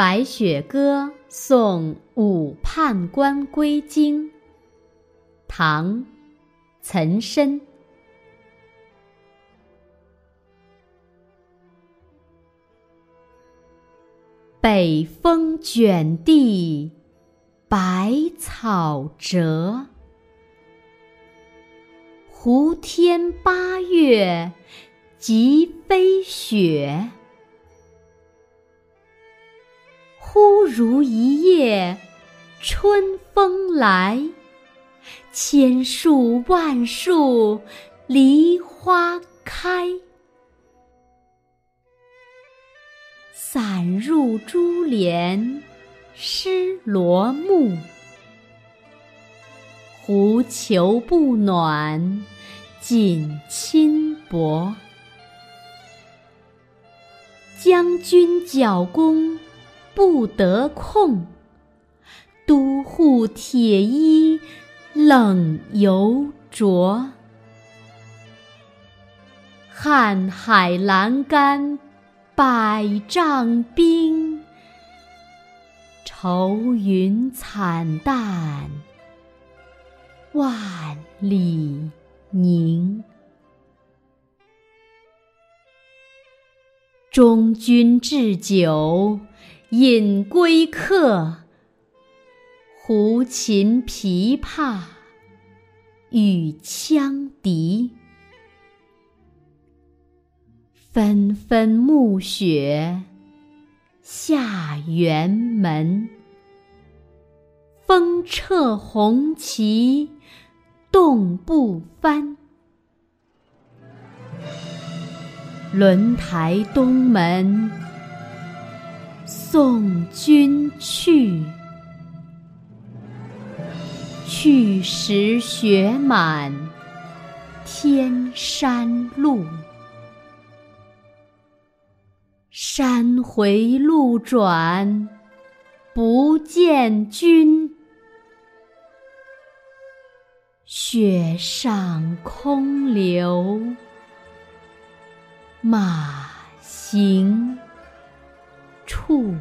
白雪歌送武判官归京。唐·岑参。北风卷地白草折，胡天八月即飞雪。忽如一夜春风来，千树万树梨花开。散入珠帘湿罗幕，狐裘不暖锦衾薄。将军角弓不得控，都护铁衣冷犹着。瀚海阑干。百丈冰，愁云惨淡，万里凝。中军置酒饮归客，胡琴琵琶与羌笛。纷纷暮雪下辕门，风掣红旗冻不翻。轮台东门送君去，去时雪满天山路。山回路转不见君，雪上空留马行 who?